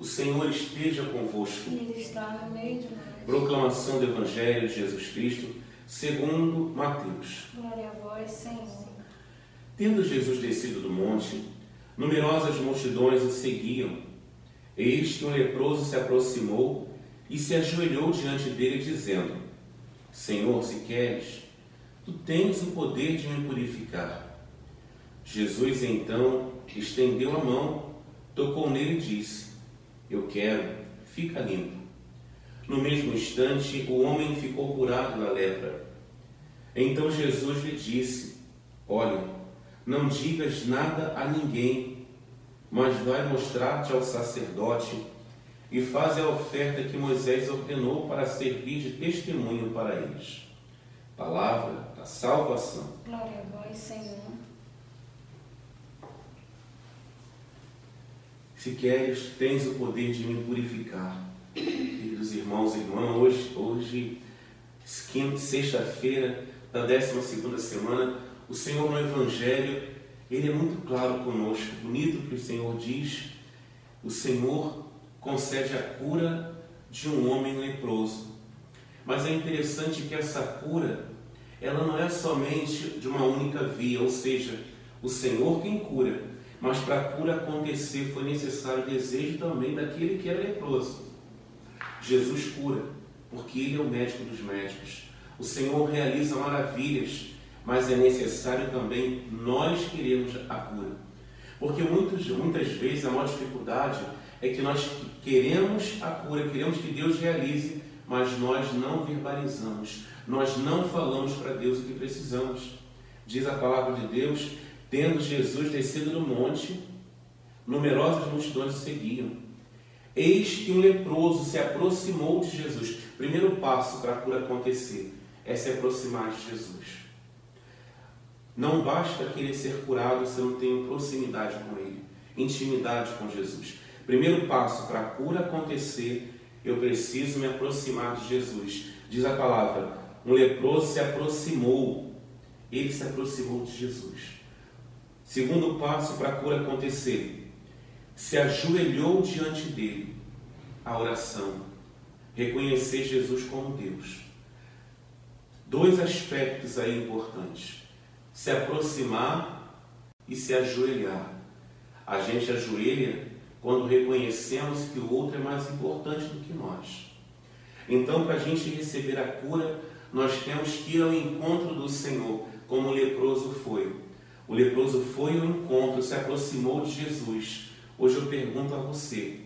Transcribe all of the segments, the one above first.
O Senhor esteja convosco. Ele está no meio de nós. Proclamação do Evangelho de Jesus Cristo, segundo Mateus. Glória a vós, Senhor. Tendo Jesus descido do monte, numerosas multidões o seguiam. Eis que um leproso se aproximou e se ajoelhou diante dele, dizendo: Senhor, se queres, tu tens o poder de me purificar. Jesus então estendeu a mão, tocou nele e disse: Eu quero, fica limpo. No mesmo instante, o homem ficou curado da lepra. Então Jesus lhe disse: Olha, não digas nada a ninguém, mas vai mostrar-te ao sacerdote e faz a oferta que Moisés ordenou para servir de testemunho para eles. Palavra da salvação. Glória a vós, Senhor. Se queres, tens o poder de me purificar. Queridos irmãos e irmãs, hoje, hoje sexta-feira da 12 segunda semana, o Senhor no Evangelho, Ele é muito claro conosco. Bonito que o Senhor diz, o Senhor concede a cura de um homem leproso. Mas é interessante que essa cura, ela não é somente de uma única via, ou seja, o Senhor quem cura, mas para a cura acontecer foi necessário o desejo também daquele que era leproso. Jesus cura, porque Ele é o médico dos médicos. O Senhor realiza maravilhas, mas é necessário também nós queremos a cura. Porque muitos, muitas vezes a maior dificuldade é que nós queremos a cura, queremos que Deus realize, mas nós não verbalizamos, nós não falamos para Deus o que precisamos. Diz a palavra de Deus, tendo Jesus descido do monte, numerosas multidões o seguiam. Eis que um leproso se aproximou de Jesus. Primeiro passo para a cura acontecer é se aproximar de Jesus. Não basta querer ser curado se eu não tenho proximidade com Ele, intimidade com Jesus. Primeiro passo para a cura acontecer, eu preciso me aproximar de Jesus. Diz a palavra: um leproso se aproximou, ele se aproximou de Jesus. Segundo passo para a cura acontecer, se ajoelhou diante dele, a oração, reconhecer Jesus como Deus. Dois aspectos aí importantes: se aproximar e se ajoelhar. A gente ajoelha quando reconhecemos que o outro é mais importante do que nós. Então, para a gente receber a cura, nós temos que ir ao encontro do Senhor, como o leproso foi. O leproso foi ao encontro, se aproximou de Jesus. Hoje eu pergunto a você,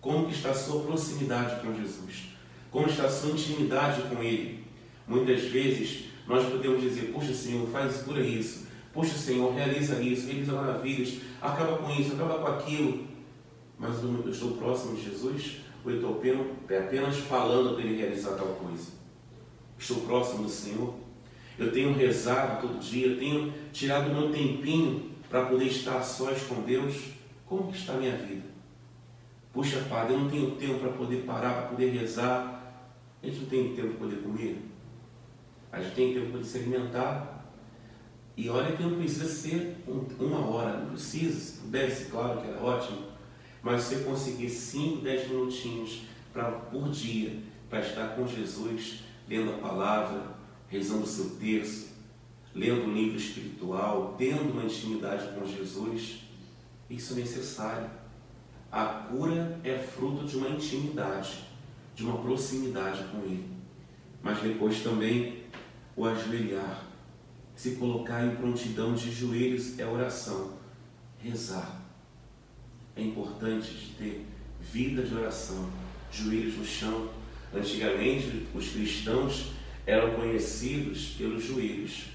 como está a sua proximidade com Jesus? Como está a sua intimidade com Ele? Muitas vezes nós podemos dizer, puxa Senhor, faz cura isso. Puxa Senhor, realiza isso, realiza maravilhas, acaba com isso, acaba com aquilo mas eu estou próximo de Jesus ou eu estou apenas falando para Ele realizar tal coisa? Estou próximo do Senhor? Eu tenho rezado todo dia, eu tenho tirado meu tempinho para poder estar sós com Deus? Como que está a minha vida? Puxa, Padre, eu não tenho tempo para poder parar, para poder rezar. A gente não tem tempo para poder comer. A gente tem tempo para poder se alimentar. E olha que não precisa ser uma hora, não precisa. Se pudesse, claro que era ótimo mas você conseguir 5, 10 minutinhos pra, por dia para estar com Jesus, lendo a palavra, rezando o seu terço, lendo um livro espiritual, tendo uma intimidade com Jesus, isso é necessário. A cura é fruto de uma intimidade, de uma proximidade com Ele. Mas depois também o ajoelhar, se colocar em prontidão de joelhos é oração, rezar é importante ter vida de oração, joelhos no chão. Antigamente, os cristãos eram conhecidos pelos joelhos.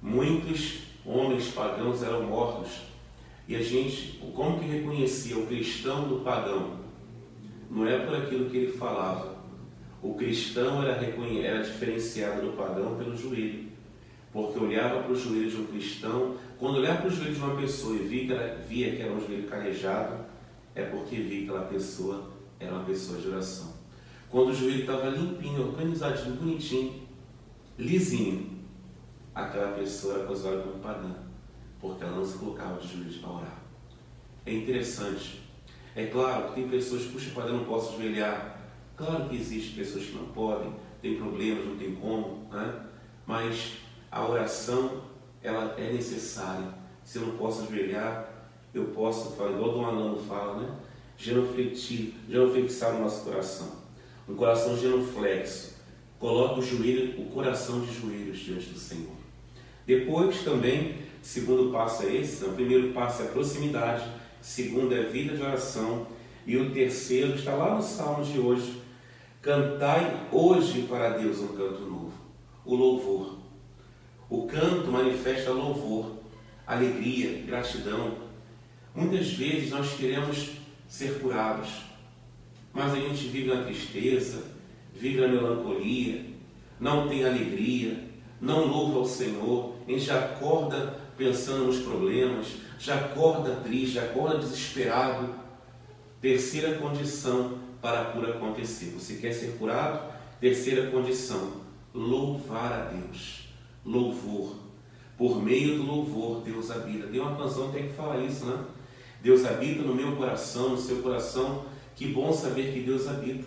Muitos homens pagãos eram mortos. E a gente, como que reconhecia o cristão do pagão? Não é por aquilo que ele falava. O cristão era, era diferenciado do pagão pelo joelho. Porque olhava para o joelho de um cristão quando olhar para o joelho de uma pessoa e via que, ela, via que era um joelho calejado, é porque via que aquela pessoa era uma pessoa de oração. Quando o joelho estava limpinho, organizadinho, bonitinho, lisinho, aquela pessoa era considerada como pagã, porque ela não se colocava de joelhos para orar. É interessante. É claro que tem pessoas, puxa, padre, eu não posso ajoelhar. Claro que existem pessoas que não podem, tem problemas, não tem como, né? mas a oração ela é necessária. Se eu não posso ajoelhar, eu posso, igual o Dom Alano fala, né? Genuflexir, genuflexar o nosso coração. Um coração genuflexo. Coloca o joelho, o coração de joelhos diante do Senhor. Depois também, segundo passo é esse, o primeiro passo é a proximidade, segundo é a vida de oração, e o terceiro está lá no Salmo de hoje. Cantai hoje para Deus um canto novo, o louvor. O canto manifesta louvor, alegria, gratidão. Muitas vezes nós queremos ser curados, mas a gente vive na tristeza, vive na melancolia, não tem alegria, não louva ao Senhor, a gente acorda pensando nos problemas, já acorda triste, já acorda desesperado. Terceira condição para a cura acontecer. Você quer ser curado? Terceira condição: louvar a Deus. Louvor. Por meio do louvor, Deus habita. Tem uma canção que tem que falar isso, né? Deus habita no meu coração, no seu coração. Que bom saber que Deus habita.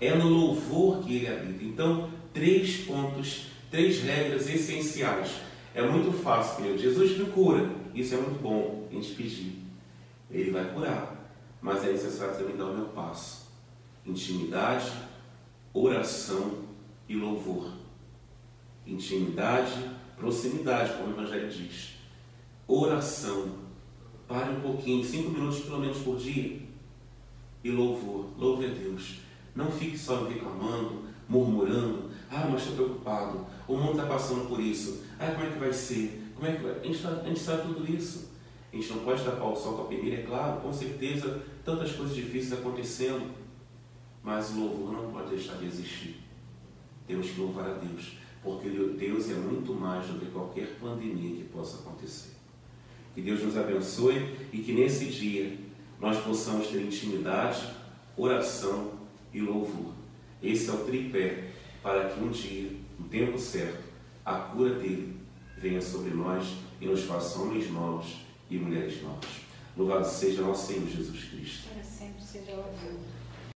É no louvor que Ele habita. Então, três pontos, três regras essenciais. É muito fácil, meu. Jesus me cura. Isso é muito bom a gente pedir. Ele vai curar. Mas é necessário também dar o meu passo. Intimidade, oração e louvor. Intimidade, proximidade, como o Evangelho diz. Oração. Pare um pouquinho, cinco minutos pelo menos por dia. E louvor. Louve a Deus. Não fique só reclamando, murmurando. Ah, mas estou preocupado. O mundo está passando por isso. Ah, como é que vai ser? Como é que vai? A gente, tá, a gente sabe tudo isso. A gente não pode tapar o sol com a peneira, é claro, com certeza, tantas coisas difíceis acontecendo. Mas o louvor não pode deixar de existir. Temos que louvar a Deus, porque Deus é muito mais do que qualquer pandemia que possa acontecer. Que Deus nos abençoe e que nesse dia nós possamos ter intimidade, oração e louvor. Esse é o tripé para que um dia, no tempo certo, a cura dele venha sobre nós e nos faça homens novos e mulheres novas. Louvado seja nosso Senhor Jesus Cristo. Para sempre seja louvado.